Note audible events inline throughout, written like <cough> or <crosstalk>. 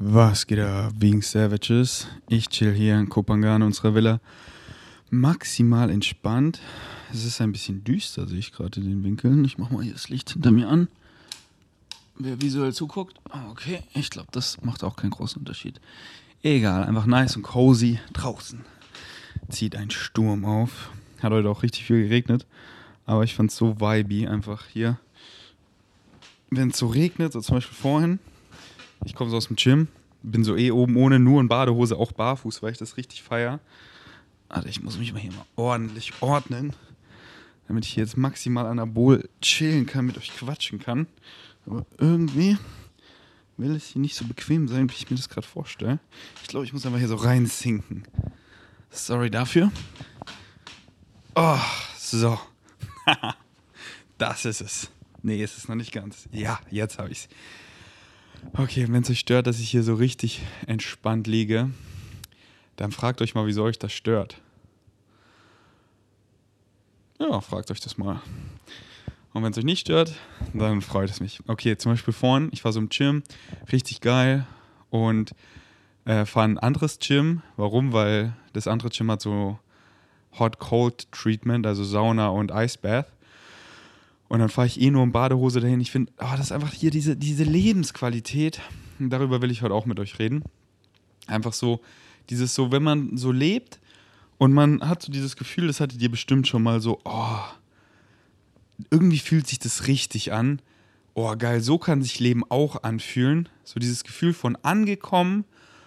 Was geht ab, wegen Savages? Ich chill hier in Kopangan, unserer Villa. Maximal entspannt. Es ist ein bisschen düster, sehe ich gerade in den Winkeln. Ich mach mal hier das Licht hinter mir an. Wer visuell zuguckt, ah, okay, ich glaube, das macht auch keinen großen Unterschied. Egal, einfach nice und cozy draußen. Zieht ein Sturm auf. Hat heute auch richtig viel geregnet. Aber ich fand es so vibey, einfach hier. Wenn es so regnet, so zum Beispiel vorhin, ich komme so aus dem Gym, bin so eh oben ohne, nur in Badehose, auch barfuß, weil ich das richtig feier. Alter, ich muss mich mal hier mal ordentlich ordnen, damit ich hier jetzt maximal anabol chillen kann, mit euch quatschen kann. Aber irgendwie will es hier nicht so bequem sein, wie ich mir das gerade vorstelle. Ich glaube, ich muss einfach hier so reinsinken. Sorry dafür. Oh, so. <laughs> das ist es. Nee, ist es noch nicht ganz. Ja, jetzt habe ich es. Okay, wenn es euch stört, dass ich hier so richtig entspannt liege, dann fragt euch mal, wieso euch das stört. Ja, fragt euch das mal. Und wenn es euch nicht stört, dann freut es mich. Okay, zum Beispiel vorhin, ich war so im Gym, richtig geil und äh, fahre ein anderes Gym. Warum? Weil das andere Gym hat so Hot-Cold-Treatment, also Sauna und Icebath. Und dann fahre ich eh nur in Badehose dahin. Ich finde, oh, das ist einfach hier diese, diese Lebensqualität. Darüber will ich heute auch mit euch reden. Einfach so, dieses so, wenn man so lebt und man hat so dieses Gefühl, das hattet ihr bestimmt schon mal so, oh, irgendwie fühlt sich das richtig an. Oh, geil, so kann sich Leben auch anfühlen. So dieses Gefühl von angekommen,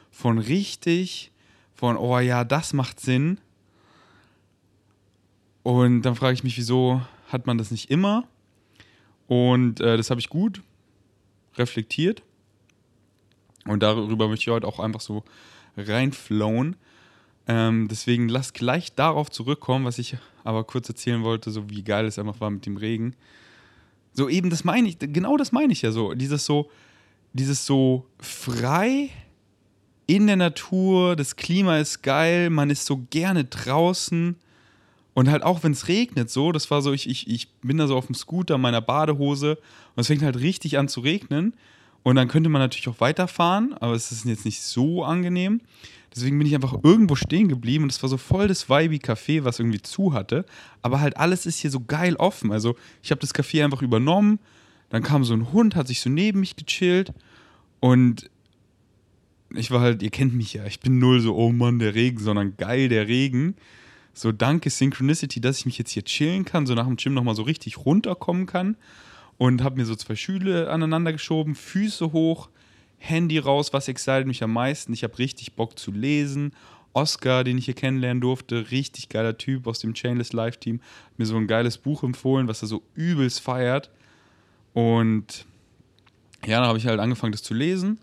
von richtig, von, oh ja, das macht Sinn. Und dann frage ich mich, wieso hat man das nicht immer? Und äh, das habe ich gut reflektiert. Und darüber möchte ich heute auch einfach so reinflowen. Ähm, deswegen lasst gleich darauf zurückkommen, was ich aber kurz erzählen wollte, so wie geil es einfach war mit dem Regen. So eben, das meine ich, genau das meine ich ja so. Dieses so, dieses so frei in der Natur, das Klima ist geil, man ist so gerne draußen. Und halt auch, wenn es regnet, so, das war so, ich, ich, ich bin da so auf dem Scooter, meiner Badehose und es fängt halt richtig an zu regnen. Und dann könnte man natürlich auch weiterfahren, aber es ist jetzt nicht so angenehm. Deswegen bin ich einfach irgendwo stehen geblieben und es war so voll das Vibe Café, was irgendwie zu hatte. Aber halt alles ist hier so geil offen. Also ich habe das Café einfach übernommen. Dann kam so ein Hund, hat sich so neben mich gechillt und ich war halt, ihr kennt mich ja, ich bin null so, oh Mann, der Regen, sondern geil, der Regen. So danke Synchronicity, dass ich mich jetzt hier chillen kann, so nach dem Gym nochmal so richtig runterkommen kann. Und habe mir so zwei Schüle aneinander geschoben, Füße hoch, Handy raus, was excited mich am meisten. Ich habe richtig Bock zu lesen. Oscar, den ich hier kennenlernen durfte, richtig geiler Typ aus dem Chainless Live Team, hat mir so ein geiles Buch empfohlen, was er so übelst feiert. Und ja, dann habe ich halt angefangen, das zu lesen.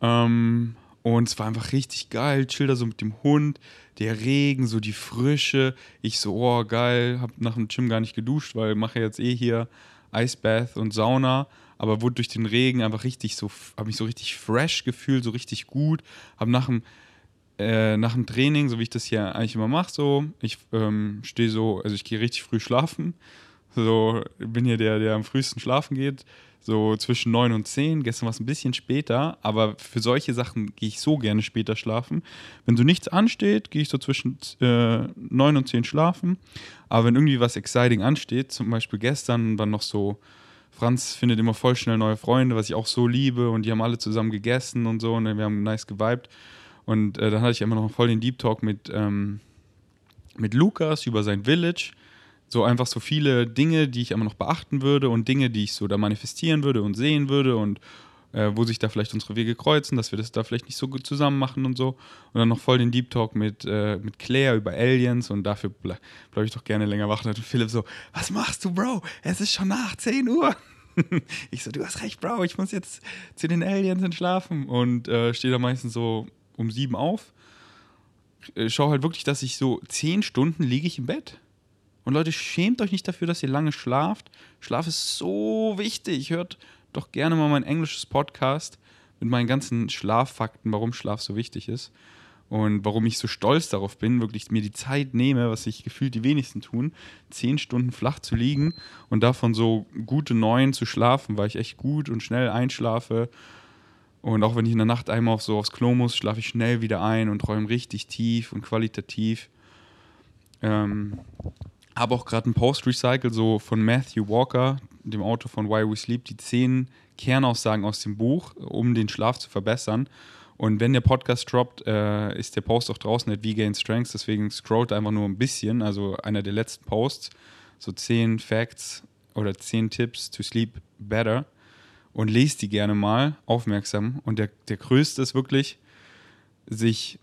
Ähm, und es war einfach richtig geil. Chill da so mit dem Hund, der Regen, so die Frische. Ich so, oh geil, hab nach dem Gym gar nicht geduscht, weil mache jetzt eh hier Eisbath und Sauna. Aber wurde durch den Regen einfach richtig so, habe mich so richtig fresh gefühlt, so richtig gut. Hab nach dem, äh, nach dem Training, so wie ich das hier eigentlich immer mache, so, ich ähm, stehe so, also ich gehe richtig früh schlafen. So, bin hier der, der am frühesten schlafen geht so zwischen 9 und 10. Gestern war es ein bisschen später, aber für solche Sachen gehe ich so gerne später schlafen. Wenn so nichts ansteht, gehe ich so zwischen äh, 9 und 10 schlafen. Aber wenn irgendwie was exciting ansteht, zum Beispiel gestern war noch so, Franz findet immer voll schnell neue Freunde, was ich auch so liebe und die haben alle zusammen gegessen und so und wir haben nice geweibt. Und äh, dann hatte ich immer noch voll den Deep Talk mit, ähm, mit Lukas über sein Village so einfach so viele Dinge, die ich immer noch beachten würde und Dinge, die ich so da manifestieren würde und sehen würde und äh, wo sich da vielleicht unsere Wege kreuzen, dass wir das da vielleicht nicht so gut zusammen machen und so. Und dann noch voll den Deep Talk mit, äh, mit Claire über Aliens und dafür bleibe bleib ich doch gerne länger wach. Und Philipp so, was machst du, Bro? Es ist schon nach 10 Uhr. <laughs> ich so, du hast recht, Bro, ich muss jetzt zu den Aliens entschlafen. Und äh, stehe da meistens so um sieben auf. Äh, schau halt wirklich, dass ich so zehn Stunden liege ich im Bett und Leute, schämt euch nicht dafür, dass ihr lange schlaft. Schlaf ist so wichtig. Hört doch gerne mal mein englisches Podcast mit meinen ganzen Schlaffakten, warum Schlaf so wichtig ist. Und warum ich so stolz darauf bin, wirklich mir die Zeit nehme, was sich gefühlt die wenigsten tun, zehn Stunden flach zu liegen und davon so gute neun zu schlafen, weil ich echt gut und schnell einschlafe. Und auch wenn ich in der Nacht einmal auf so aufs Klo muss, schlafe ich schnell wieder ein und träume richtig tief und qualitativ. Ähm, habe auch gerade einen Post-Recycle so von Matthew Walker, dem Autor von Why We Sleep, die zehn Kernaussagen aus dem Buch, um den Schlaf zu verbessern. Und wenn der Podcast droppt, äh, ist der Post auch draußen at V-Gain Strengths, deswegen scrollt einfach nur ein bisschen, also einer der letzten Posts, so zehn Facts oder zehn Tipps to sleep better und lest die gerne mal aufmerksam. Und der, der größte ist wirklich, sich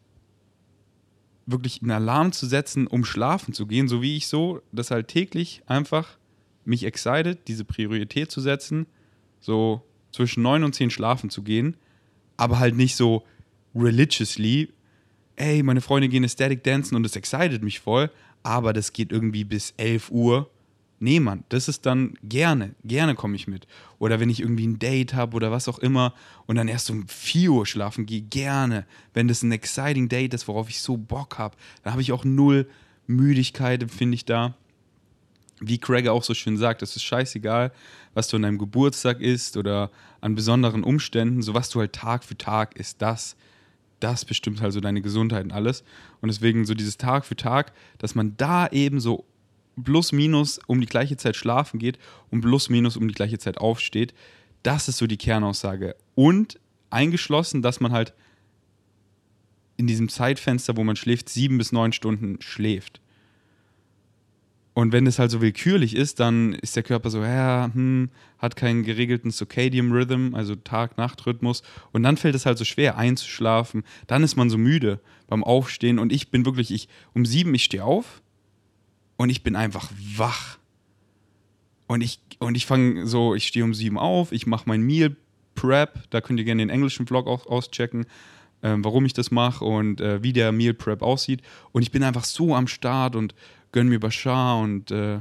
wirklich einen Alarm zu setzen, um schlafen zu gehen, so wie ich so, das halt täglich einfach mich excited, diese Priorität zu setzen, so zwischen neun und zehn schlafen zu gehen, aber halt nicht so religiously, ey, meine Freunde gehen Static Dancen und das excited mich voll, aber das geht irgendwie bis 11 Uhr Nee, Mann, das ist dann gerne, gerne komme ich mit. Oder wenn ich irgendwie ein Date habe oder was auch immer und dann erst um 4 Uhr schlafen gehe, gerne. Wenn das ein exciting Date ist, worauf ich so Bock habe, dann habe ich auch null Müdigkeit, empfinde ich da. Wie Craig auch so schön sagt, es ist scheißegal, was du an deinem Geburtstag isst oder an besonderen Umständen, so was du halt Tag für Tag isst, das, das bestimmt halt so deine Gesundheit und alles. Und deswegen so dieses Tag für Tag, dass man da eben so plus minus um die gleiche Zeit schlafen geht und plus minus um die gleiche Zeit aufsteht. Das ist so die Kernaussage. Und eingeschlossen, dass man halt in diesem Zeitfenster, wo man schläft, sieben bis neun Stunden schläft. Und wenn es halt so willkürlich ist, dann ist der Körper so, ja, hm, hat keinen geregelten Circadian Rhythm, also Tag-Nacht-Rhythmus. Und dann fällt es halt so schwer einzuschlafen. Dann ist man so müde beim Aufstehen. Und ich bin wirklich, ich um sieben, ich stehe auf, und ich bin einfach wach. Und ich, und ich fange so, ich stehe um sieben auf, ich mache mein Meal Prep, da könnt ihr gerne den englischen Vlog auch auschecken, ähm, warum ich das mache und äh, wie der Meal Prep aussieht. Und ich bin einfach so am Start und gönn mir Bashar und äh,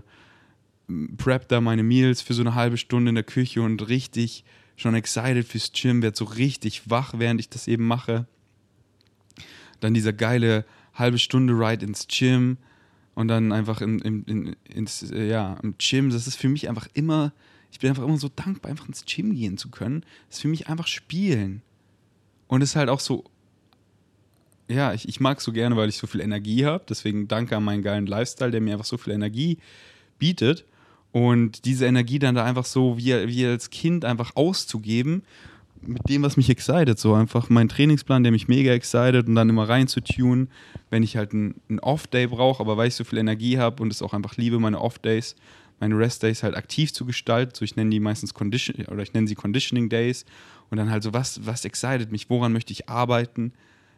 prep da meine Meals für so eine halbe Stunde in der Küche und richtig schon excited fürs Gym, werde so richtig wach, während ich das eben mache. Dann dieser geile halbe Stunde Ride ins Gym und dann einfach in, in, in, ins, äh, ja, im Gym. Das ist für mich einfach immer, ich bin einfach immer so dankbar, einfach ins Gym gehen zu können. Das ist für mich einfach Spielen. Und es ist halt auch so, ja, ich, ich mag es so gerne, weil ich so viel Energie habe. Deswegen danke an meinen geilen Lifestyle, der mir einfach so viel Energie bietet. Und diese Energie dann da einfach so wie, wie als Kind einfach auszugeben mit dem, was mich excited. So einfach mein Trainingsplan, der mich mega excited und dann immer rein zu tun, wenn ich halt einen, Off-Day brauche, aber weil ich so viel Energie habe und es auch einfach liebe, meine Off-Days, meine Rest-Days halt aktiv zu gestalten. So, ich nenne die meistens Condition oder ich nenne sie Conditioning Days. Und dann halt so, was, was excited mich, woran möchte ich arbeiten?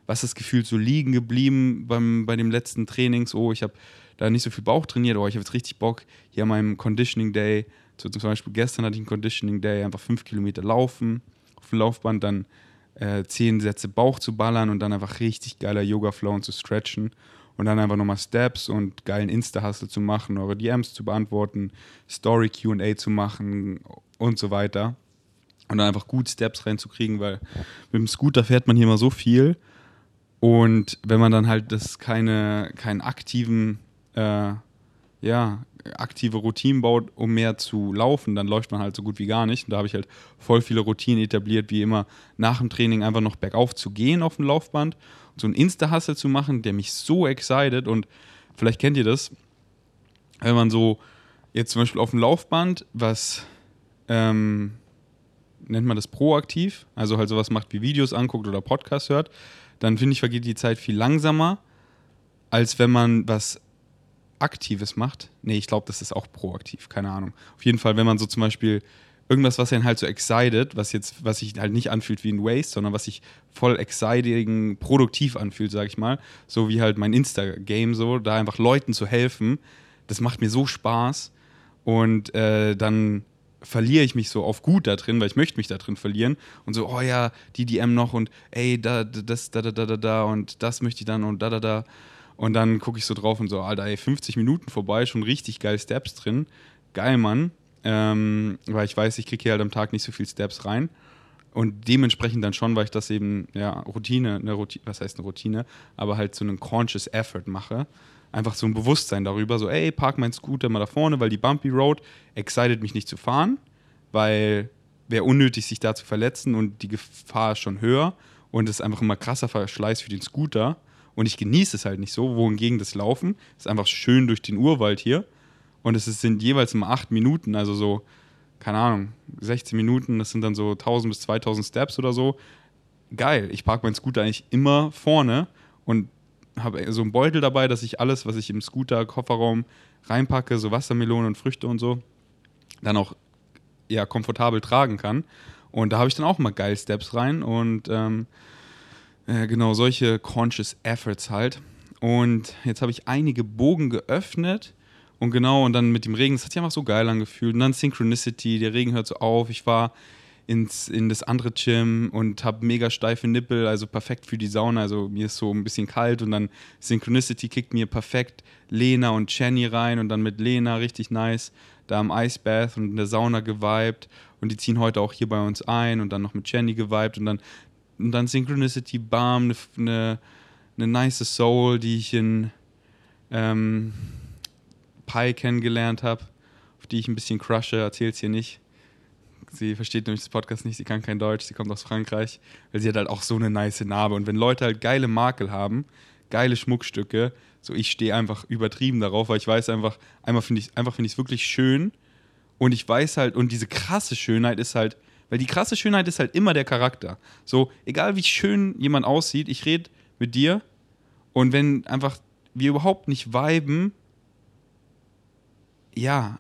Was ist das Gefühl so liegen geblieben beim, bei dem letzten Training? So, ich habe da nicht so viel Bauch trainiert, aber ich habe jetzt richtig Bock, hier an meinem Conditioning Day, so zum Beispiel gestern hatte ich einen Conditioning Day, einfach fünf Kilometer laufen Laufband, dann äh, zehn Sätze Bauch zu ballern und dann einfach richtig geiler Yoga-Flow und zu stretchen und dann einfach nochmal Steps und geilen Insta-Hustle zu machen, eure DMs zu beantworten, Story-QA zu machen und so weiter. Und dann einfach gut Steps reinzukriegen, weil mit dem Scooter fährt man hier immer so viel. Und wenn man dann halt das keine, keinen aktiven äh, ja, aktive Routinen baut, um mehr zu laufen, dann läuft man halt so gut wie gar nicht. Und da habe ich halt voll viele Routinen etabliert, wie immer nach dem Training einfach noch bergauf zu gehen auf dem Laufband und so einen Insta-Hustle zu machen, der mich so excited und vielleicht kennt ihr das, wenn man so jetzt zum Beispiel auf dem Laufband, was ähm, nennt man das proaktiv, also halt sowas macht wie Videos anguckt oder Podcasts hört, dann finde ich, vergeht die Zeit viel langsamer, als wenn man was Aktives macht. Nee, ich glaube, das ist auch proaktiv, keine Ahnung. Auf jeden Fall, wenn man so zum Beispiel irgendwas, was einen halt so excited, was jetzt, was sich halt nicht anfühlt wie ein Waste, sondern was sich voll exciting, produktiv anfühlt, sag ich mal. So wie halt mein Insta-Game, so, da einfach Leuten zu helfen, das macht mir so Spaß. Und äh, dann verliere ich mich so auf gut da drin, weil ich möchte mich da drin verlieren. Und so, oh ja, die DM noch und ey, da, das, da, da, da, da, da und das möchte ich dann und da, da, da. Und dann gucke ich so drauf und so, Alter, ey, 50 Minuten vorbei, schon richtig geil Steps drin. Geil, Mann. Ähm, weil ich weiß, ich kriege hier halt am Tag nicht so viel Steps rein. Und dementsprechend dann schon, weil ich das eben, ja, Routine, eine Routine, was heißt eine Routine, aber halt so einen conscious effort mache. Einfach so ein Bewusstsein darüber, so, ey, park mein Scooter mal da vorne, weil die Bumpy Road excited mich nicht zu fahren, weil wäre unnötig, sich da zu verletzen und die Gefahr ist schon höher und es ist einfach immer krasser Verschleiß für den Scooter und ich genieße es halt nicht so, wohingegen das Laufen ist einfach schön durch den Urwald hier und es sind jeweils immer acht Minuten, also so, keine Ahnung, 16 Minuten, das sind dann so 1000 bis 2000 Steps oder so. Geil, ich parke meinen Scooter eigentlich immer vorne und habe so einen Beutel dabei, dass ich alles, was ich im Scooter-Kofferraum reinpacke, so Wassermelonen und Früchte und so, dann auch ja, komfortabel tragen kann. Und da habe ich dann auch mal geil Steps rein und ähm, äh, genau solche Conscious Efforts halt. Und jetzt habe ich einige Bogen geöffnet und genau, und dann mit dem Regen, das hat sich einfach so geil angefühlt. Und dann Synchronicity, der Regen hört so auf. Ich war ins, in das andere Gym und habe mega steife Nippel, also perfekt für die Sauna. Also mir ist so ein bisschen kalt und dann Synchronicity kickt mir perfekt Lena und Jenny rein und dann mit Lena richtig nice da am Icebath und in der Sauna geweibt und die ziehen heute auch hier bei uns ein und dann noch mit Jenny geweibt und dann, und dann Synchronicity, bam, eine ne, ne nice Soul, die ich in ähm, Pi kennengelernt habe, auf die ich ein bisschen crushe, erzähl's hier nicht. Sie versteht nämlich das Podcast nicht, sie kann kein Deutsch, sie kommt aus Frankreich, weil sie hat halt auch so eine nice Narbe. Und wenn Leute halt geile Makel haben, geile Schmuckstücke, so ich stehe einfach übertrieben darauf, weil ich weiß einfach, einmal finde ich einfach finde ich es wirklich schön und ich weiß halt und diese krasse Schönheit ist halt, weil die krasse Schönheit ist halt immer der Charakter. So egal wie schön jemand aussieht, ich rede mit dir und wenn einfach wir überhaupt nicht viben, ja,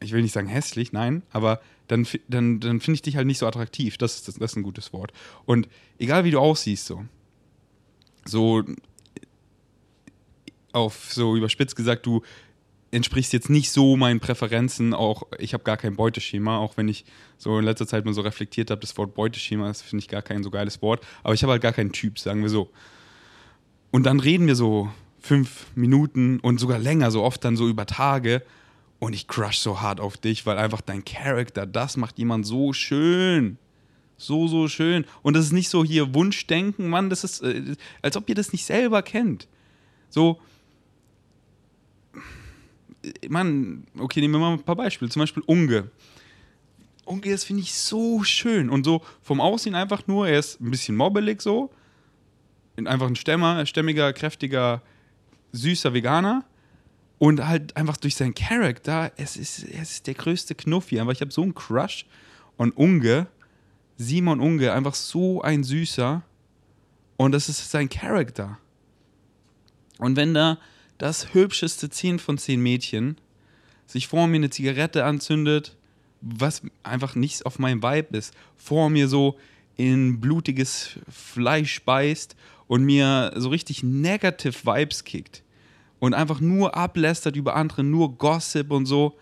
ich will nicht sagen hässlich, nein, aber dann, dann, dann finde ich dich halt nicht so attraktiv. Das, das, das ist ein gutes Wort. Und egal wie du aussiehst, so, so auf so überspitzt gesagt, du entsprichst jetzt nicht so meinen Präferenzen. Auch ich habe gar kein Beuteschema, auch wenn ich so in letzter Zeit mal so reflektiert habe, das Wort Beuteschema, das finde ich gar kein so geiles Wort. Aber ich habe halt gar keinen Typ, sagen wir so. Und dann reden wir so fünf Minuten und sogar länger, so oft dann so über Tage. Und ich crush so hart auf dich, weil einfach dein Charakter, das macht jemand so schön. So, so schön. Und das ist nicht so hier Wunschdenken, Mann, das ist, äh, als ob ihr das nicht selber kennt. So, Mann, okay, nehmen wir mal ein paar Beispiele. Zum Beispiel Unge. Unge, das finde ich so schön. Und so vom Aussehen einfach nur, er ist ein bisschen mobbelig so. Einfach ein Stämmer, stämmiger, kräftiger, süßer Veganer. Und halt einfach durch seinen Charakter, es ist, es ist der größte Knuffi. Aber ich habe so einen Crush. Und Unge, Simon Unge, einfach so ein Süßer. Und das ist sein Charakter. Und wenn da das hübscheste 10 von 10 Mädchen sich vor mir eine Zigarette anzündet, was einfach nichts auf meinem Vibe ist, vor mir so in blutiges Fleisch beißt und mir so richtig negative Vibes kickt und einfach nur ablästert über andere, nur Gossip und so,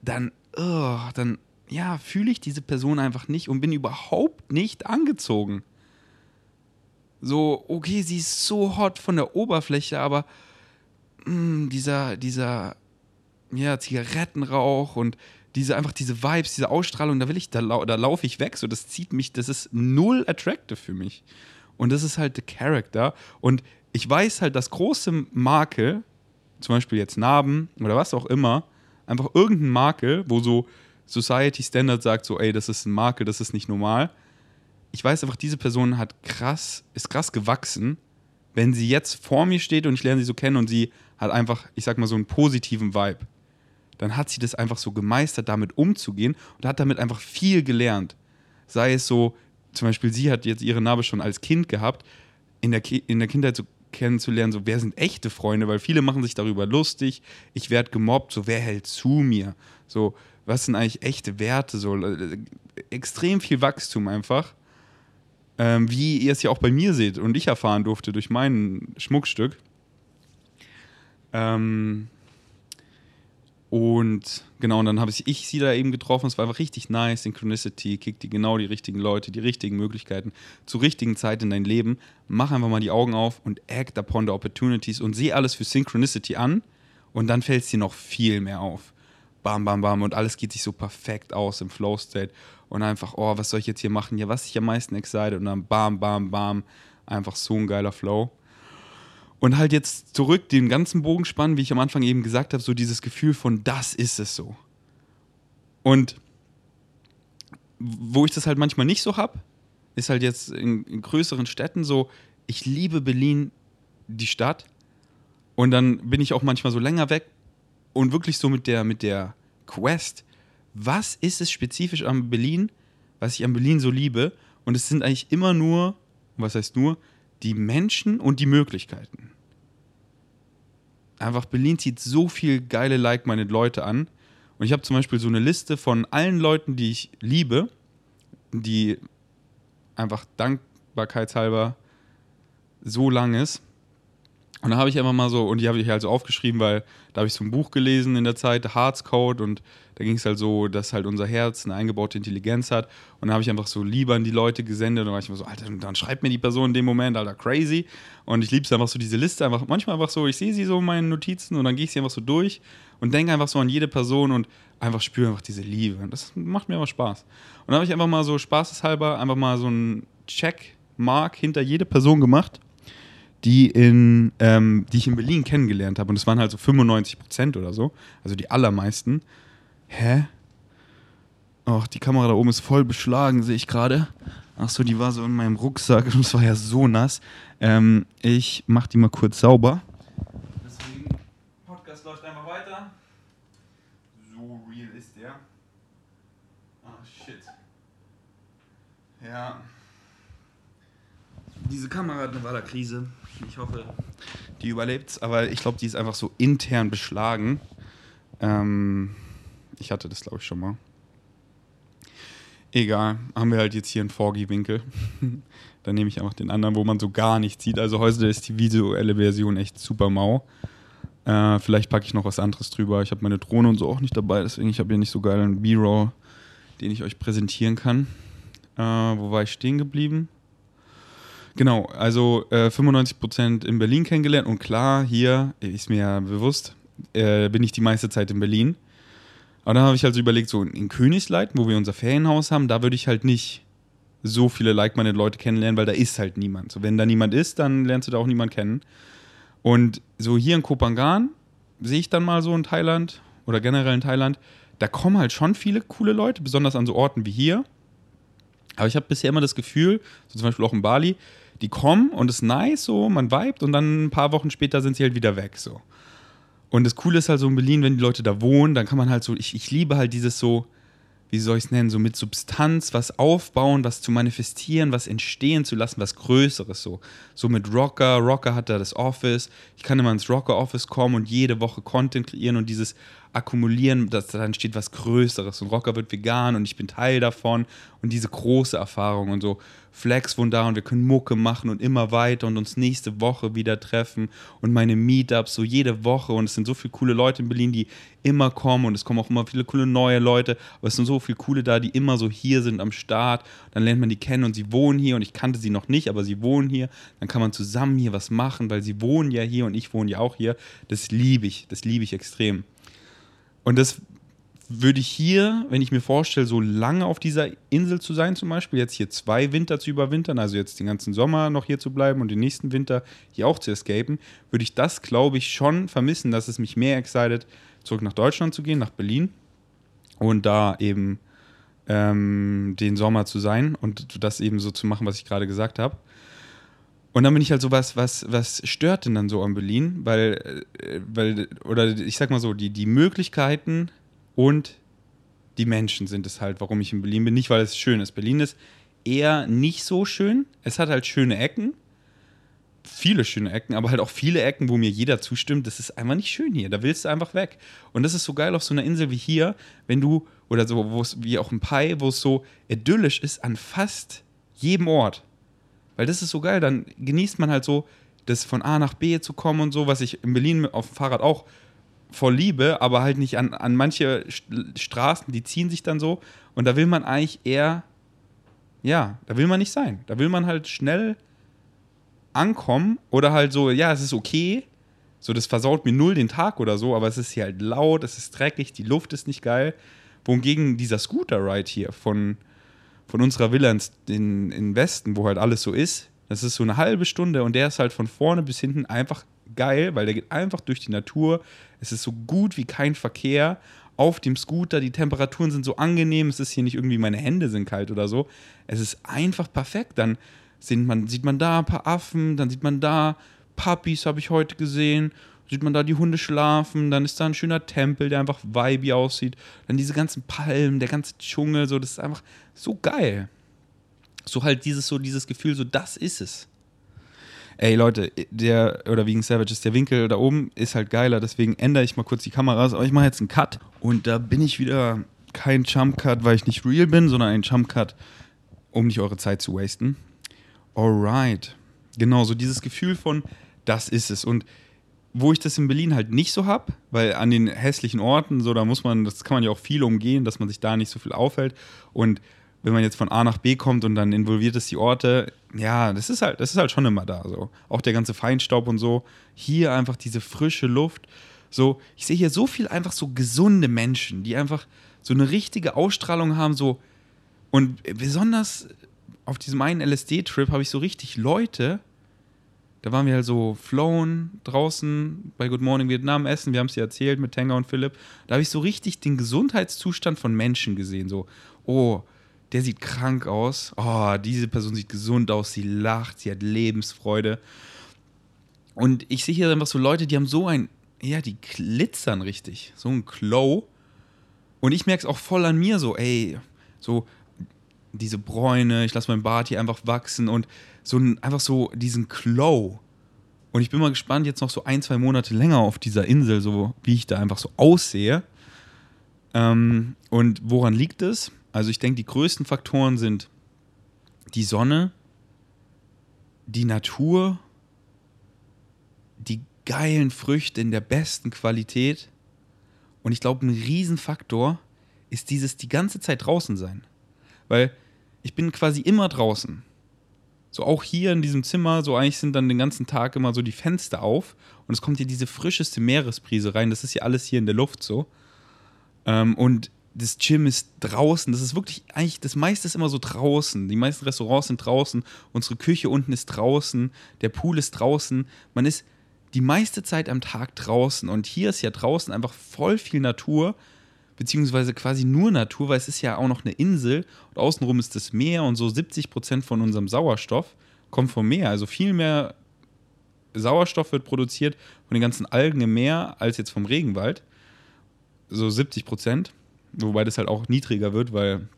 dann, oh, dann, ja, fühle ich diese Person einfach nicht und bin überhaupt nicht angezogen. So, okay, sie ist so hot von der Oberfläche, aber mm, dieser, dieser, ja, Zigarettenrauch und diese, einfach diese Vibes, diese Ausstrahlung, da will ich, da, da laufe ich weg, so, das zieht mich, das ist null attractive für mich. Und das ist halt der Character. Und ich weiß halt, dass große Makel, zum Beispiel jetzt Narben oder was auch immer, einfach irgendein Makel, wo so Society Standard sagt, so, ey, das ist ein Makel, das ist nicht normal. Ich weiß einfach, diese Person hat krass, ist krass gewachsen wenn sie jetzt vor mir steht und ich lerne sie so kennen und sie hat einfach, ich sag mal, so einen positiven Vibe, dann hat sie das einfach so gemeistert, damit umzugehen und hat damit einfach viel gelernt. Sei es so, zum Beispiel, sie hat jetzt ihre Narbe schon als Kind gehabt, in der, Ki in der Kindheit so kennenzulernen, so wer sind echte Freunde, weil viele machen sich darüber lustig, ich werde gemobbt, so wer hält zu mir, so was sind eigentlich echte Werte, so äh, extrem viel Wachstum einfach ähm, wie ihr es ja auch bei mir seht und ich erfahren durfte durch mein Schmuckstück. Ähm, und genau, und dann habe ich, sie da eben getroffen. Es war einfach richtig nice. Synchronicity, kick die genau die richtigen Leute, die richtigen Möglichkeiten zur richtigen Zeit in dein Leben. Mach einfach mal die Augen auf und act upon the opportunities und sieh alles für Synchronicity an. Und dann fällt es dir noch viel mehr auf. Bam, bam, bam. Und alles geht sich so perfekt aus im Flow-State und einfach, oh, was soll ich jetzt hier machen? Ja, was ich am meisten excited und dann bam, bam, bam, einfach so ein geiler Flow. Und halt jetzt zurück den ganzen Bogen spannen, wie ich am Anfang eben gesagt habe, so dieses Gefühl von, das ist es so. Und wo ich das halt manchmal nicht so hab, ist halt jetzt in, in größeren Städten so, ich liebe Berlin, die Stadt. Und dann bin ich auch manchmal so länger weg und wirklich so mit der, mit der Quest, was ist es spezifisch an Berlin, was ich an Berlin so liebe? Und es sind eigentlich immer nur, was heißt nur, die Menschen und die Möglichkeiten. Einfach Berlin zieht so viel geile like-minded Leute an. Und ich habe zum Beispiel so eine Liste von allen Leuten, die ich liebe, die einfach dankbarkeitshalber so lang ist. Und da habe ich einfach mal so, und die habe ich halt so aufgeschrieben, weil da habe ich so ein Buch gelesen in der Zeit, Hearts Code, und da ging es halt so, dass halt unser Herz eine eingebaute Intelligenz hat. Und da habe ich einfach so lieber an die Leute gesendet und dann war ich immer so, Alter, dann schreibt mir die Person in dem Moment, Alter, crazy. Und ich liebe es einfach so, diese Liste einfach, manchmal einfach so, ich sehe sie so in meinen Notizen und dann gehe ich sie einfach so durch und denke einfach so an jede Person und einfach spüre einfach diese Liebe. Und das macht mir aber Spaß. Und dann habe ich einfach mal so spaßeshalber einfach mal so einen Checkmark hinter jede Person gemacht die, in, ähm, die ich in Berlin kennengelernt habe. Und es waren halt so 95 Prozent oder so. Also die allermeisten. Hä? Ach, die Kamera da oben ist voll beschlagen, sehe ich gerade. Ach so, die war so in meinem Rucksack <laughs> und es war ja so nass. Ähm, ich mach die mal kurz sauber. Deswegen, Podcast läuft einfach weiter. So real ist der. Ah, shit. Ja. Diese Kamera hat eine Wallerkrise. Ich hoffe, die überlebt es. Aber ich glaube, die ist einfach so intern beschlagen. Ähm, ich hatte das, glaube ich, schon mal. Egal, haben wir halt jetzt hier einen 4G-Winkel. <laughs> Dann nehme ich einfach den anderen, wo man so gar nichts sieht. Also heute ist die visuelle Version echt super mau. Äh, vielleicht packe ich noch was anderes drüber. Ich habe meine Drohne und so auch nicht dabei, deswegen ich habe hier nicht so geil einen B-Roll, den ich euch präsentieren kann. Äh, wo war ich stehen geblieben? Genau, also äh, 95% in Berlin kennengelernt und klar, hier ist mir ja bewusst, äh, bin ich die meiste Zeit in Berlin. Aber dann habe ich halt so überlegt, so in Königsleiten, wo wir unser Ferienhaus haben, da würde ich halt nicht so viele like-minded Leute kennenlernen, weil da ist halt niemand. So, wenn da niemand ist, dann lernst du da auch niemand kennen. Und so hier in Kopangan sehe ich dann mal so in Thailand oder generell in Thailand, da kommen halt schon viele coole Leute, besonders an so Orten wie hier. Aber ich habe bisher immer das Gefühl, so zum Beispiel auch in Bali, die kommen und es ist nice, so, man vibet und dann ein paar Wochen später sind sie halt wieder weg, so. Und das Coole ist halt so in Berlin, wenn die Leute da wohnen, dann kann man halt so, ich, ich liebe halt dieses so, wie soll ich es nennen, so mit Substanz was aufbauen, was zu manifestieren, was entstehen zu lassen, was Größeres so. So mit Rocker, Rocker hat da das Office, ich kann immer ins Rocker Office kommen und jede Woche Content kreieren und dieses akkumulieren, dass da entsteht was Größeres und Rocker wird vegan und ich bin Teil davon und diese große Erfahrung und so. Flex von da und wir können Mucke machen und immer weiter und uns nächste Woche wieder treffen und meine Meetups so jede Woche und es sind so viele coole Leute in Berlin, die immer kommen und es kommen auch immer viele coole neue Leute, aber es sind so viele coole da, die immer so hier sind am Start. Dann lernt man die kennen und sie wohnen hier und ich kannte sie noch nicht, aber sie wohnen hier. Dann kann man zusammen hier was machen, weil sie wohnen ja hier und ich wohne ja auch hier. Das liebe ich, das liebe ich extrem. Und das würde ich hier, wenn ich mir vorstelle, so lange auf dieser Insel zu sein, zum Beispiel, jetzt hier zwei Winter zu überwintern, also jetzt den ganzen Sommer noch hier zu bleiben und den nächsten Winter hier auch zu escapen, würde ich das, glaube ich, schon vermissen, dass es mich mehr excited, zurück nach Deutschland zu gehen, nach Berlin und da eben ähm, den Sommer zu sein und das eben so zu machen, was ich gerade gesagt habe. Und dann bin ich halt so was, was, was stört denn dann so an Berlin? Weil, äh, weil, oder ich sag mal so, die, die Möglichkeiten und die Menschen sind es halt, warum ich in Berlin bin. Nicht, weil es schön ist. Berlin ist eher nicht so schön. Es hat halt schöne Ecken. Viele schöne Ecken, aber halt auch viele Ecken, wo mir jeder zustimmt, das ist einfach nicht schön hier. Da willst du einfach weg. Und das ist so geil auf so einer Insel wie hier, wenn du, oder so, wo es wie auch ein Pai, wo es so idyllisch ist an fast jedem Ort. Weil das ist so geil, dann genießt man halt so, das von A nach B zu kommen und so, was ich in Berlin auf dem Fahrrad auch voll liebe, aber halt nicht an, an manche Straßen, die ziehen sich dann so. Und da will man eigentlich eher, ja, da will man nicht sein. Da will man halt schnell ankommen oder halt so, ja, es ist okay. So, das versaut mir null den Tag oder so, aber es ist hier halt laut, es ist dreckig, die Luft ist nicht geil. Wohingegen dieser Scooter-Ride hier von, von unserer Villa in, in Westen, wo halt alles so ist, das ist so eine halbe Stunde und der ist halt von vorne bis hinten einfach geil, weil der geht einfach durch die Natur. Es ist so gut wie kein Verkehr. auf dem Scooter. Die Temperaturen sind so angenehm. Es ist hier nicht irgendwie, meine Hände sind kalt oder so. Es ist einfach perfekt. Dann sieht man, sieht man da ein paar Affen, dann sieht man da Puppies, habe ich heute gesehen. Sieht man da die Hunde schlafen, dann ist da ein schöner Tempel, der einfach vibey aussieht. Dann diese ganzen Palmen, der ganze Dschungel, so, das ist einfach so geil. So halt dieses, so dieses Gefühl, so das ist es ey Leute, der, oder wegen Savages, der Winkel da oben ist halt geiler, deswegen ändere ich mal kurz die Kameras, aber ich mache jetzt einen Cut und da bin ich wieder kein Jump Cut, weil ich nicht real bin, sondern ein Jump Cut, um nicht eure Zeit zu wasten. Alright. Genau, so dieses Gefühl von, das ist es. Und wo ich das in Berlin halt nicht so habe, weil an den hässlichen Orten, so da muss man, das kann man ja auch viel umgehen, dass man sich da nicht so viel aufhält. Und wenn man jetzt von A nach B kommt und dann involviert es die Orte, ja, das ist halt, das ist halt schon immer da. So. Auch der ganze Feinstaub und so. Hier einfach diese frische Luft. So, ich sehe hier so viel einfach so gesunde Menschen, die einfach so eine richtige Ausstrahlung haben, so und besonders auf diesem einen LSD-Trip habe ich so richtig Leute, da waren wir halt so flown draußen bei Good Morning Vietnam essen, wir haben es dir erzählt mit Tenga und Philipp, da habe ich so richtig den Gesundheitszustand von Menschen gesehen, so, oh, der sieht krank aus. Oh, diese Person sieht gesund aus, sie lacht, sie hat Lebensfreude. Und ich sehe hier einfach so Leute, die haben so ein, ja, die glitzern richtig, so ein Glow. Und ich merke es auch voll an mir so, ey, so diese Bräune, ich lasse mein Bart hier einfach wachsen und so ein, einfach so diesen Glow. Und ich bin mal gespannt, jetzt noch so ein, zwei Monate länger auf dieser Insel, so wie ich da einfach so aussehe. Ähm, und woran liegt es? Also ich denke, die größten Faktoren sind die Sonne, die Natur, die geilen Früchte in der besten Qualität. Und ich glaube, ein Riesenfaktor ist dieses die ganze Zeit draußen sein. Weil ich bin quasi immer draußen. So auch hier in diesem Zimmer, so eigentlich sind dann den ganzen Tag immer so die Fenster auf und es kommt hier diese frischeste Meeresbrise rein. Das ist ja alles hier in der Luft so. Ähm, und das Gym ist draußen. Das ist wirklich eigentlich, das meiste ist immer so draußen. Die meisten Restaurants sind draußen. Unsere Küche unten ist draußen. Der Pool ist draußen. Man ist die meiste Zeit am Tag draußen. Und hier ist ja draußen einfach voll viel Natur, beziehungsweise quasi nur Natur, weil es ist ja auch noch eine Insel und außenrum ist das Meer und so 70 Prozent von unserem Sauerstoff kommt vom Meer. Also viel mehr Sauerstoff wird produziert von den ganzen Algen im Meer als jetzt vom Regenwald. So 70 Prozent. Wobei das halt auch niedriger wird, weil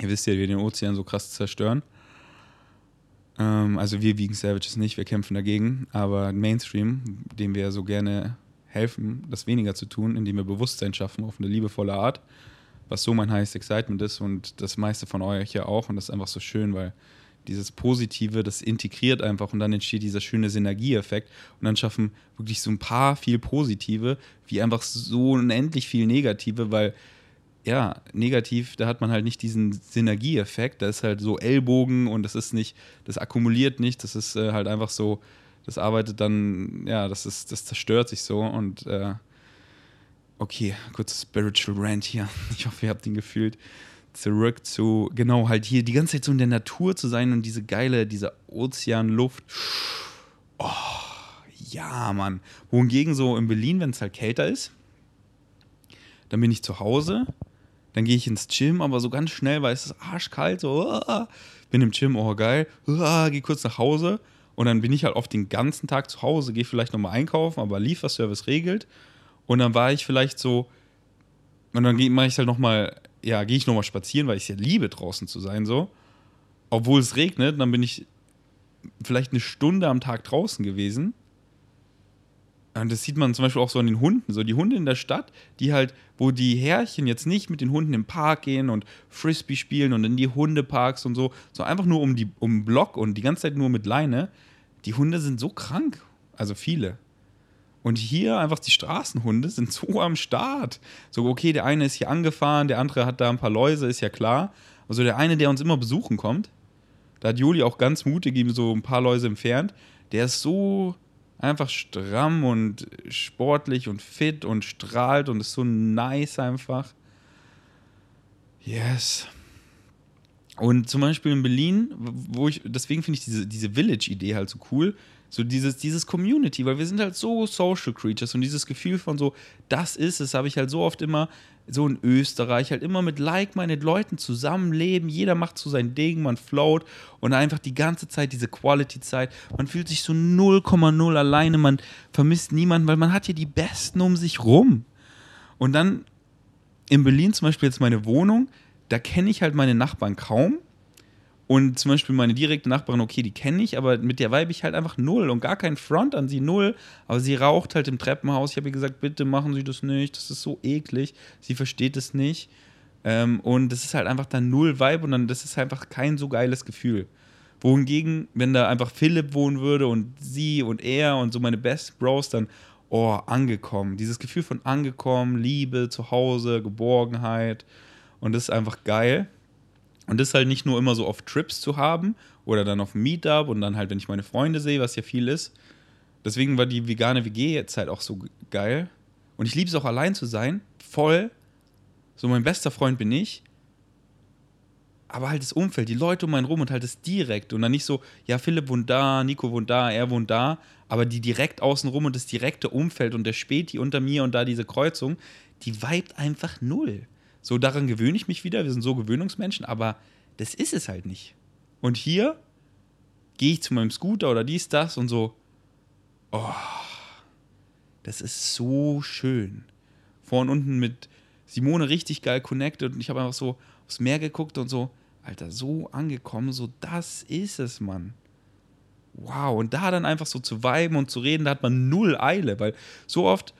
ihr wisst ja, wir den Ozean so krass zerstören. Ähm, also wir wiegen Savages nicht, wir kämpfen dagegen, aber Mainstream, dem wir so gerne helfen, das weniger zu tun, indem wir Bewusstsein schaffen auf eine liebevolle Art, was so mein highest excitement ist und das meiste von euch ja auch. Und das ist einfach so schön, weil dieses Positive, das integriert einfach und dann entsteht dieser schöne Synergieeffekt. Und dann schaffen wirklich so ein paar viel Positive, wie einfach so unendlich viel Negative, weil ja, negativ, da hat man halt nicht diesen Synergieeffekt. Da ist halt so Ellbogen und das ist nicht, das akkumuliert nicht, das ist äh, halt einfach so, das arbeitet dann, ja, das ist, das zerstört sich so und äh, okay, kurz Spiritual Rant hier. <laughs> Ich hoffe, ihr habt ihn gefühlt. Zurück zu, genau, halt hier die ganze Zeit so in der Natur zu sein und diese geile, diese Ozeanluft. Oh, ja, Mann. Wohingegen so in Berlin, wenn es halt kälter ist, dann bin ich zu Hause dann gehe ich ins Gym, aber so ganz schnell, weil es ist arschkalt, so, uh, bin im Gym, oh geil, uh, gehe kurz nach Hause. Und dann bin ich halt oft den ganzen Tag zu Hause, gehe vielleicht nochmal einkaufen, aber Lieferservice regelt. Und dann war ich vielleicht so, und dann mache ich halt nochmal, ja, gehe ich nochmal spazieren, weil ich es ja liebe, draußen zu sein, so. Obwohl es regnet, dann bin ich vielleicht eine Stunde am Tag draußen gewesen und das sieht man zum Beispiel auch so an den Hunden. So die Hunde in der Stadt, die halt, wo die Herrchen jetzt nicht mit den Hunden im Park gehen und Frisbee spielen und in die Hundeparks und so, so einfach nur um die um Block und die ganze Zeit nur mit Leine. Die Hunde sind so krank, also viele. Und hier einfach die Straßenhunde sind <laughs> so am Start. So, okay, der eine ist hier angefahren, der andere hat da ein paar Läuse, ist ja klar. Also der eine, der uns immer besuchen kommt, da hat Juli auch ganz mutig ihm so ein paar Läuse entfernt, der ist so einfach stramm und sportlich und fit und strahlt und ist so nice einfach. Yes. Und zum Beispiel in Berlin, wo ich, deswegen finde ich diese, diese Village-Idee halt so cool. So dieses, dieses Community, weil wir sind halt so Social Creatures und dieses Gefühl von so, das ist es, habe ich halt so oft immer so in Österreich, halt immer mit like-minded Leuten zusammenleben, jeder macht so sein Ding, man float und einfach die ganze Zeit diese Quality-Zeit, man fühlt sich so 0,0 alleine, man vermisst niemanden, weil man hat hier die Besten um sich rum. Und dann in Berlin zum Beispiel jetzt meine Wohnung, da kenne ich halt meine Nachbarn kaum. Und zum Beispiel meine direkte Nachbarin, okay, die kenne ich, aber mit der weibe ich halt einfach null und gar kein Front an sie null. Aber sie raucht halt im Treppenhaus. Ich habe ihr gesagt, bitte machen Sie das nicht, das ist so eklig. Sie versteht es nicht. Ähm, und das ist halt einfach dann null Vibe und dann, das ist einfach kein so geiles Gefühl. Wohingegen, wenn da einfach Philipp wohnen würde und sie und er und so meine Best Bros, dann, oh, angekommen. Dieses Gefühl von angekommen, Liebe, Zuhause, Geborgenheit. Und das ist einfach geil. Und das halt nicht nur immer so auf Trips zu haben oder dann auf Meetup und dann halt, wenn ich meine Freunde sehe, was ja viel ist. Deswegen war die vegane WG jetzt halt auch so geil. Und ich liebe es auch allein zu sein. Voll. So mein bester Freund bin ich. Aber halt das Umfeld, die Leute um einen rum und halt das direkt. Und dann nicht so, ja, Philipp wohnt da, Nico wohnt da, er wohnt da. Aber die direkt außen rum und das direkte Umfeld und der Späti unter mir und da diese Kreuzung, die vibet einfach null. So daran gewöhne ich mich wieder. Wir sind so Gewöhnungsmenschen, aber das ist es halt nicht. Und hier gehe ich zu meinem Scooter oder dies, das und so. Oh, das ist so schön. Vor und unten mit Simone richtig geil connected und ich habe einfach so aufs Meer geguckt und so, Alter, so angekommen, so das ist es, Mann. Wow, und da dann einfach so zu viben und zu reden, da hat man null Eile, weil so oft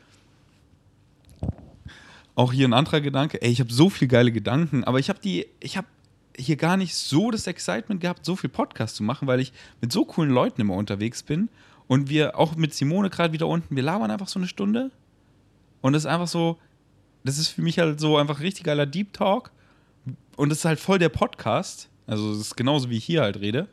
auch hier ein anderer Gedanke. Ey, ich habe so viele geile Gedanken, aber ich habe die, ich habe hier gar nicht so das Excitement gehabt, so viel Podcast zu machen, weil ich mit so coolen Leuten immer unterwegs bin und wir auch mit Simone gerade wieder unten, wir labern einfach so eine Stunde. Und das ist einfach so, das ist für mich halt so einfach richtig geiler Deep Talk. Und das ist halt voll der Podcast, also es ist genauso wie ich hier halt rede.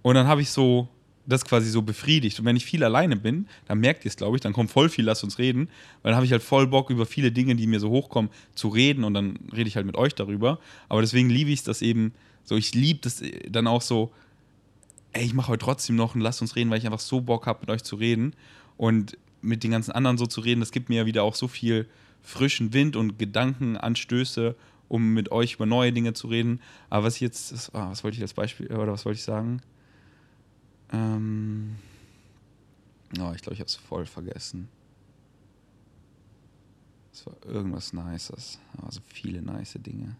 Und dann habe ich so das quasi so befriedigt. Und wenn ich viel alleine bin, dann merkt ihr es, glaube ich, dann kommt voll viel, lass uns reden. Weil dann habe ich halt voll Bock, über viele Dinge, die mir so hochkommen, zu reden und dann rede ich halt mit euch darüber. Aber deswegen liebe ich es das eben so, ich liebe das dann auch so, ey, ich mache heute trotzdem noch und lass uns reden, weil ich einfach so Bock habe, mit euch zu reden. Und mit den ganzen anderen so zu reden, das gibt mir ja wieder auch so viel frischen Wind und Gedankenanstöße, um mit euch über neue Dinge zu reden. Aber was ich jetzt, ah, was wollte ich als Beispiel, oder was wollte ich sagen? Ähm oh, ich glaube, ich habe es voll vergessen. Es war irgendwas Nices. Also viele nice Dinge.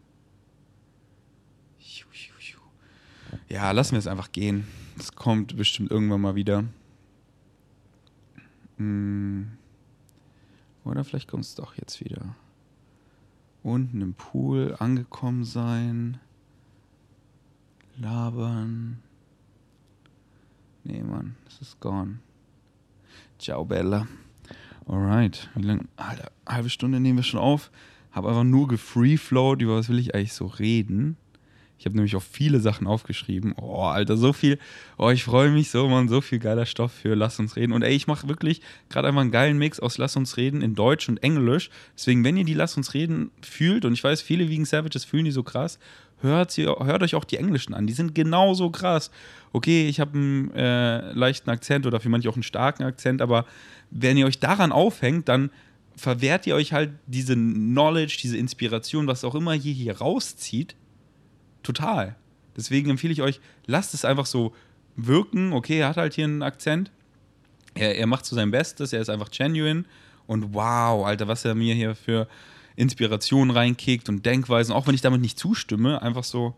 Ja, lassen wir es einfach gehen. Es kommt bestimmt irgendwann mal wieder. Hm. Oder vielleicht kommt es doch jetzt wieder. Unten im Pool angekommen sein. Labern. Nee, Mann, es ist gone. Ciao, Bella. Alright. Wie lange? Alter, halbe Stunde nehmen wir schon auf. Habe einfach nur gefreeflowed. Über was will ich eigentlich so reden? Ich habe nämlich auch viele Sachen aufgeschrieben. Oh, Alter, so viel. Oh, ich freue mich so, man, so viel geiler Stoff für Lass uns reden. Und ey, ich mache wirklich gerade einfach einen geilen Mix aus Lass uns reden in Deutsch und Englisch. Deswegen, wenn ihr die Lass uns reden fühlt, und ich weiß, viele Vegan Savages fühlen die so krass, hört, sie, hört euch auch die Englischen an. Die sind genauso krass. Okay, ich habe einen äh, leichten Akzent oder für manche auch einen starken Akzent, aber wenn ihr euch daran aufhängt, dann verwehrt ihr euch halt diese Knowledge, diese Inspiration, was auch immer hier, hier rauszieht, total. Deswegen empfehle ich euch, lasst es einfach so wirken. Okay, er hat halt hier einen Akzent. Er, er macht so sein Bestes, er ist einfach genuine. Und wow, Alter, was er mir hier für Inspiration reinkickt und Denkweisen, auch wenn ich damit nicht zustimme, einfach so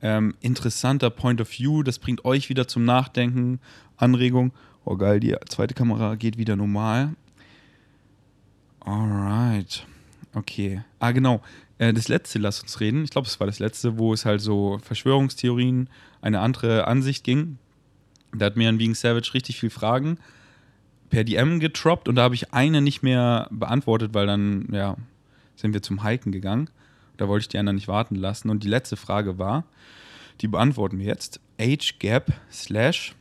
ähm, interessanter Point of View, das bringt euch wieder zum Nachdenken, Anregung. Oh geil, die zweite Kamera geht wieder normal. Alright. Okay. Ah, genau. Äh, das letzte, lass uns reden. Ich glaube, es war das letzte, wo es halt so Verschwörungstheorien, eine andere Ansicht ging. Da hat mir ein Being Savage richtig viel Fragen per DM getroppt und da habe ich eine nicht mehr beantwortet, weil dann, ja, sind wir zum Hiken gegangen. Da wollte ich die anderen nicht warten lassen. Und die letzte Frage war, die beantworten wir jetzt. Age Gap slash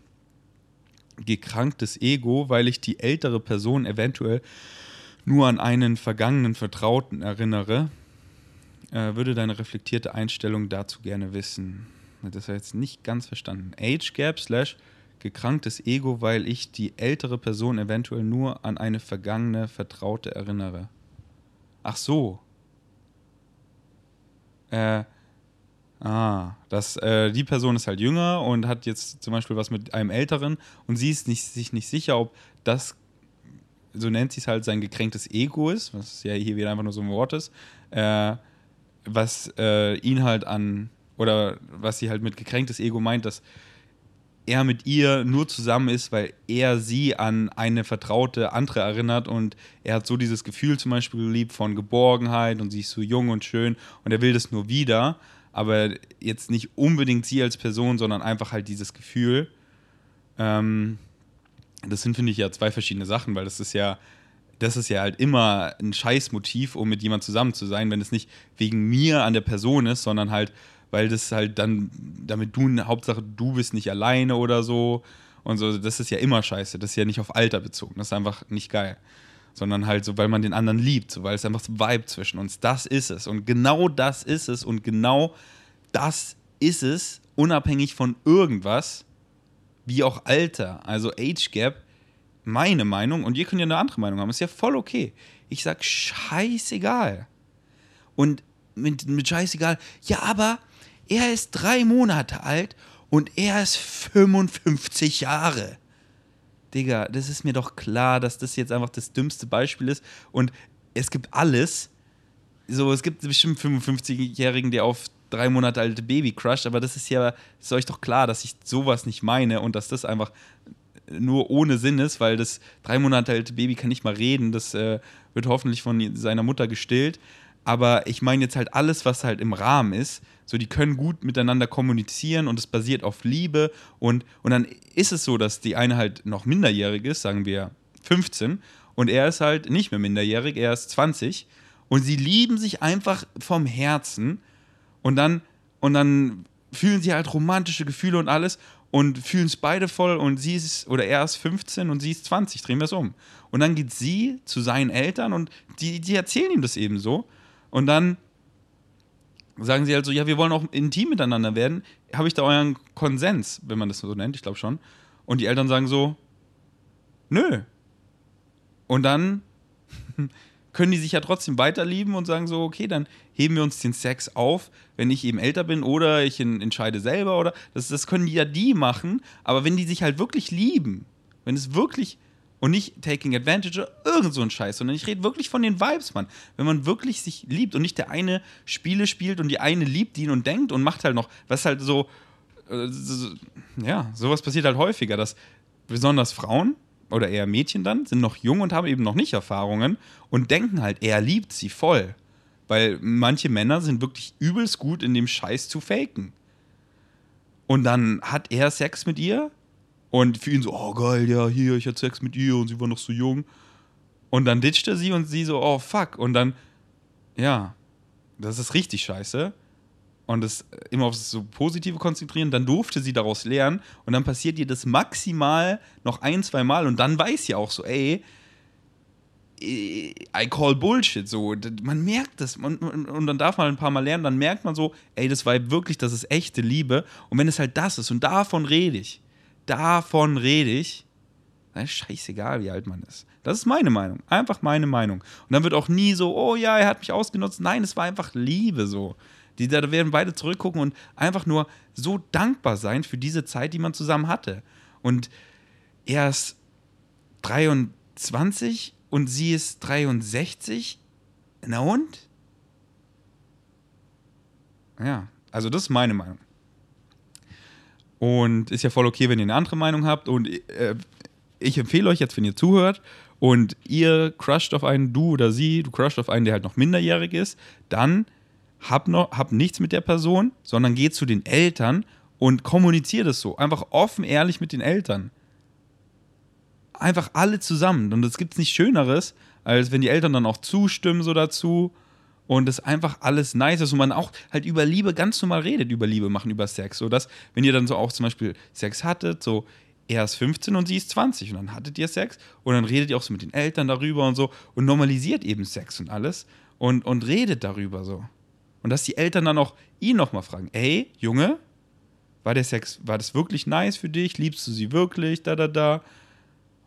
gekranktes Ego, weil ich die ältere Person eventuell nur an einen vergangenen Vertrauten erinnere. Äh, würde deine reflektierte Einstellung dazu gerne wissen. Das habe ich jetzt nicht ganz verstanden. Age Gap slash gekranktes Ego, weil ich die ältere Person eventuell nur an eine vergangene Vertraute erinnere. Ach so. Äh, ah, das, äh, die Person ist halt jünger und hat jetzt zum Beispiel was mit einem Älteren und sie ist nicht, sich nicht sicher, ob das, so nennt sie es halt, sein gekränktes Ego ist, was ja hier wieder einfach nur so ein Wort ist, äh, was äh, ihn halt an, oder was sie halt mit gekränktes Ego meint, dass er mit ihr nur zusammen ist, weil er sie an eine vertraute andere erinnert und er hat so dieses Gefühl zum Beispiel geliebt von Geborgenheit und sie ist so jung und schön und er will das nur wieder, aber jetzt nicht unbedingt sie als Person, sondern einfach halt dieses Gefühl. Ähm, das sind, finde ich, ja zwei verschiedene Sachen, weil das ist ja, das ist ja halt immer ein Scheißmotiv, um mit jemandem zusammen zu sein, wenn es nicht wegen mir an der Person ist, sondern halt, weil das halt dann, damit du, Hauptsache du bist nicht alleine oder so. Und so, das ist ja immer scheiße, das ist ja nicht auf Alter bezogen, das ist einfach nicht geil, sondern halt so, weil man den anderen liebt, so, weil es einfach so Vibe zwischen uns, das ist es. Und genau das ist es. Und genau das ist es, unabhängig von irgendwas, wie auch Alter, also Age Gap, meine Meinung und ihr könnt ja eine andere Meinung haben, ist ja voll okay. Ich sag scheißegal. Und mit, mit scheißegal, ja, aber er ist drei Monate alt und er ist 55 Jahre. Digga, das ist mir doch klar, dass das jetzt einfach das dümmste Beispiel ist. Und es gibt alles. So, es gibt bestimmt 55-Jährigen, der auf drei Monate alte Baby crusht, aber das ist ja, ist euch doch klar, dass ich sowas nicht meine und dass das einfach nur ohne Sinn ist, weil das drei Monate alte Baby kann nicht mal reden, das äh, wird hoffentlich von seiner Mutter gestillt. Aber ich meine jetzt halt alles, was halt im Rahmen ist. So, die können gut miteinander kommunizieren und es basiert auf Liebe. Und, und dann ist es so, dass die eine halt noch minderjährig ist, sagen wir 15, und er ist halt nicht mehr minderjährig, er ist 20. Und sie lieben sich einfach vom Herzen. Und dann, und dann fühlen sie halt romantische Gefühle und alles und fühlen es beide voll und sie ist, oder er ist 15 und sie ist 20, drehen wir es um. Und dann geht sie zu seinen Eltern und die, die erzählen ihm das eben so. Und dann sagen sie halt so, ja, wir wollen auch intim miteinander werden. Habe ich da euren Konsens, wenn man das so nennt? Ich glaube schon. Und die Eltern sagen so, nö. Und dann können die sich ja trotzdem weiterlieben und sagen so, okay, dann heben wir uns den Sex auf, wenn ich eben älter bin oder ich entscheide selber oder das, das können ja die machen, aber wenn die sich halt wirklich lieben, wenn es wirklich und nicht taking advantage oder irgend so ein Scheiß, sondern ich rede wirklich von den Vibes, Mann. Wenn man wirklich sich liebt und nicht der eine Spiele spielt und die eine liebt ihn und denkt und macht halt noch, was halt so, äh, so ja, sowas passiert halt häufiger, dass besonders Frauen oder eher Mädchen dann sind noch jung und haben eben noch nicht Erfahrungen und denken halt, er liebt sie voll. Weil manche Männer sind wirklich übelst gut in dem Scheiß zu faken. Und dann hat er Sex mit ihr und für ihn so, oh geil, ja, hier, ich hatte Sex mit ihr und sie war noch so jung. Und dann ditcht er sie und sie so, oh fuck. Und dann, ja, das ist richtig scheiße. Und das immer auf das so Positive konzentrieren, dann durfte sie daraus lernen und dann passiert ihr das maximal noch ein, zwei Mal und dann weiß sie auch so, ey, I call Bullshit, so. Man merkt das und, und dann darf man ein paar Mal lernen, dann merkt man so, ey, das war wirklich, das ist echte Liebe und wenn es halt das ist und davon rede ich, davon rede ich, dann ist scheißegal, wie alt man ist. Das ist meine Meinung. Einfach meine Meinung. Und dann wird auch nie so, oh ja, er hat mich ausgenutzt. Nein, es war einfach Liebe so. Die, da werden beide zurückgucken und einfach nur so dankbar sein für diese Zeit, die man zusammen hatte. Und er ist 23 und sie ist 63. Na und? Ja, also das ist meine Meinung. Und ist ja voll okay, wenn ihr eine andere Meinung habt. Und äh, ich empfehle euch jetzt, wenn ihr zuhört und ihr crusht auf einen, du oder sie, du crusht auf einen, der halt noch minderjährig ist, dann hab, noch, hab nichts mit der Person, sondern geh zu den Eltern und kommuniziert es so. Einfach offen, ehrlich mit den Eltern. Einfach alle zusammen. Und es gibt nichts Schöneres, als wenn die Eltern dann auch zustimmen so dazu und es einfach alles nice ist und man auch halt über Liebe ganz normal redet, über Liebe machen, über Sex. So dass, wenn ihr dann so auch zum Beispiel Sex hattet, so er ist 15 und sie ist 20 und dann hattet ihr Sex und dann redet ihr auch so mit den Eltern darüber und so und normalisiert eben Sex und alles und, und redet darüber so. Und dass die Eltern dann auch ihn nochmal fragen: Ey, Junge, war der Sex, war das wirklich nice für dich? Liebst du sie wirklich? Da, da, da.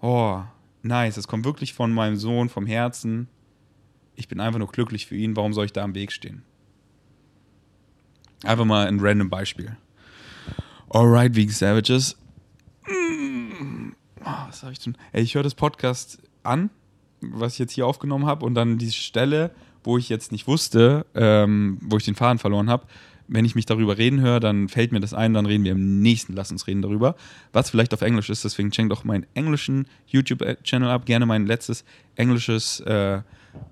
Oh, nice. Das kommt wirklich von meinem Sohn, vom Herzen. Ich bin einfach nur glücklich für ihn. Warum soll ich da am Weg stehen? Einfach mal ein random Beispiel. Alright, Vegan Savages. Mm. Oh, was soll ich tun? Ey, ich höre das Podcast an, was ich jetzt hier aufgenommen habe, und dann die Stelle, wo ich jetzt nicht wusste, ähm, wo ich den Faden verloren habe, wenn ich mich darüber reden höre, dann fällt mir das ein, dann reden wir im nächsten Lass uns reden darüber, was vielleicht auf Englisch ist. Deswegen checkt doch meinen englischen YouTube-Channel ab. Gerne mein letztes englisches äh,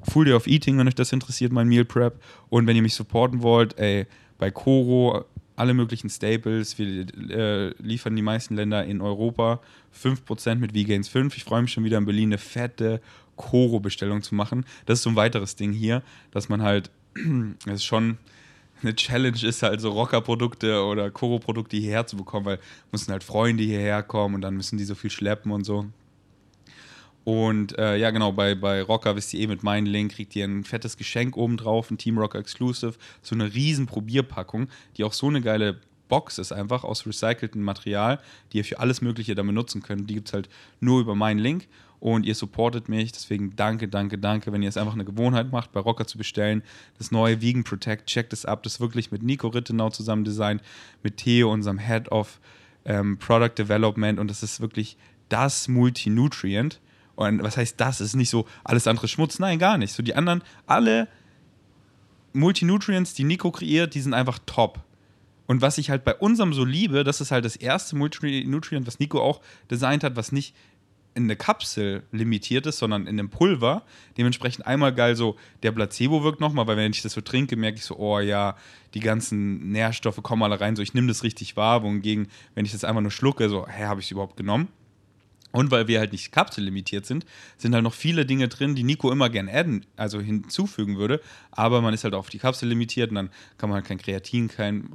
Full Day of Eating, wenn euch das interessiert, mein Meal Prep. Und wenn ihr mich supporten wollt, ey, bei Koro alle möglichen Staples. Wir äh, liefern die meisten Länder in Europa 5% mit V-Gains 5. Ich freue mich schon wieder in Berlin eine fette Koro-Bestellung zu machen. Das ist so ein weiteres Ding hier, dass man halt, <clears throat> das ist schon eine Challenge ist halt so Rocker-Produkte oder Koro-Produkte hierher zu bekommen, weil müssen halt Freunde hierher kommen und dann müssen die so viel schleppen und so. Und äh, ja, genau, bei, bei Rocker wisst ihr eh, mit meinem Link kriegt ihr ein fettes Geschenk obendrauf, ein Team Rocker Exclusive, so eine riesen Probierpackung, die auch so eine geile Box ist, einfach aus recyceltem Material, die ihr für alles Mögliche damit nutzen könnt. Die gibt es halt nur über meinen Link und ihr supportet mich. Deswegen danke, danke, danke, wenn ihr es einfach eine Gewohnheit macht, bei Rocker zu bestellen. Das neue Vegan Protect, checkt es ab. Das ist wirklich mit Nico Rittenau zusammen designt, mit Theo, unserem Head of ähm, Product Development und das ist wirklich das Multinutrient und was heißt das? Ist nicht so alles andere Schmutz. Nein, gar nicht. So die anderen, alle Multinutrients, die Nico kreiert, die sind einfach top. Und was ich halt bei unserem so liebe, das ist halt das erste Multinutrient, was Nico auch designt hat, was nicht in eine Kapsel limitiert ist, sondern in einem Pulver. Dementsprechend einmal geil so, der Placebo wirkt nochmal, weil wenn ich das so trinke, merke ich so, oh ja, die ganzen Nährstoffe kommen alle rein, so ich nehme das richtig wahr, wohingegen, wenn ich das einfach nur schlucke, so, hä, habe ich es überhaupt genommen? Und weil wir halt nicht kapsellimitiert sind, sind halt noch viele Dinge drin, die Nico immer gern adden, also hinzufügen würde. Aber man ist halt auf die Kapsel limitiert und dann kann man halt kein Kreatin kein,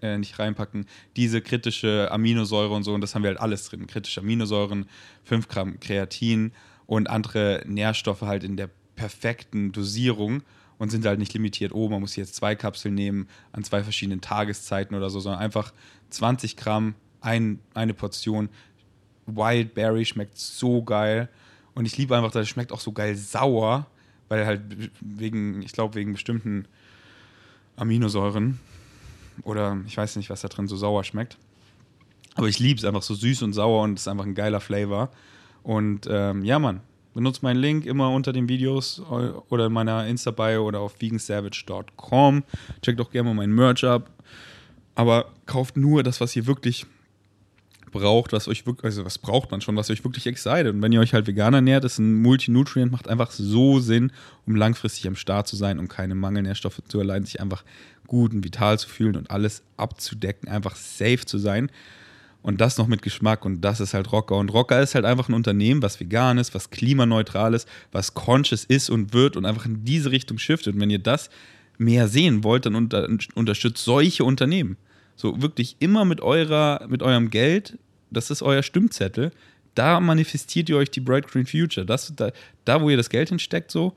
äh, nicht reinpacken. Diese kritische Aminosäure und so, und das haben wir halt alles drin. Kritische Aminosäuren, 5 Gramm Kreatin und andere Nährstoffe halt in der perfekten Dosierung und sind halt nicht limitiert, oh, man muss jetzt zwei Kapseln nehmen an zwei verschiedenen Tageszeiten oder so, sondern einfach 20 Gramm, ein, eine Portion Wildberry schmeckt so geil. Und ich liebe einfach, dass es schmeckt auch so geil sauer, weil halt wegen, ich glaube, wegen bestimmten Aminosäuren oder ich weiß nicht, was da drin so sauer schmeckt. Aber ich liebe es einfach so süß und sauer und es ist einfach ein geiler Flavor. Und ähm, ja, Mann, benutzt meinen Link immer unter den Videos oder in meiner Insta-Bio oder auf vegansavage.com. Checkt auch gerne mal meinen Merch ab. Aber kauft nur das, was ihr wirklich braucht, was euch wirklich, also was braucht man schon, was euch wirklich excited. Und wenn ihr euch halt vegan ernährt, ist ein Multinutrient, macht einfach so Sinn, um langfristig am Start zu sein, um keine Mangelnährstoffe zu erleiden, sich einfach gut und vital zu fühlen und alles abzudecken, einfach safe zu sein. Und das noch mit Geschmack und das ist halt Rocker. Und Rocker ist halt einfach ein Unternehmen, was vegan ist, was klimaneutral ist, was conscious ist und wird und einfach in diese Richtung shiftet. Und wenn ihr das mehr sehen wollt, dann unter, unterstützt solche Unternehmen. So wirklich immer mit eurer, mit eurem Geld, das ist euer Stimmzettel, da manifestiert ihr euch die Bright Green Future. Das, da, da, wo ihr das Geld hinsteckt, so,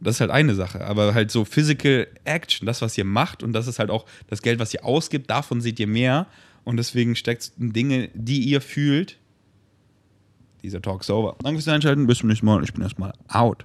das ist halt eine Sache. Aber halt so Physical Action, das, was ihr macht, und das ist halt auch das Geld, was ihr ausgibt, davon seht ihr mehr. Und deswegen steckt Dinge, die ihr fühlt. Dieser Talk ist over. Danke fürs Einschalten. Bis zum nächsten Mal. Ich bin erstmal out.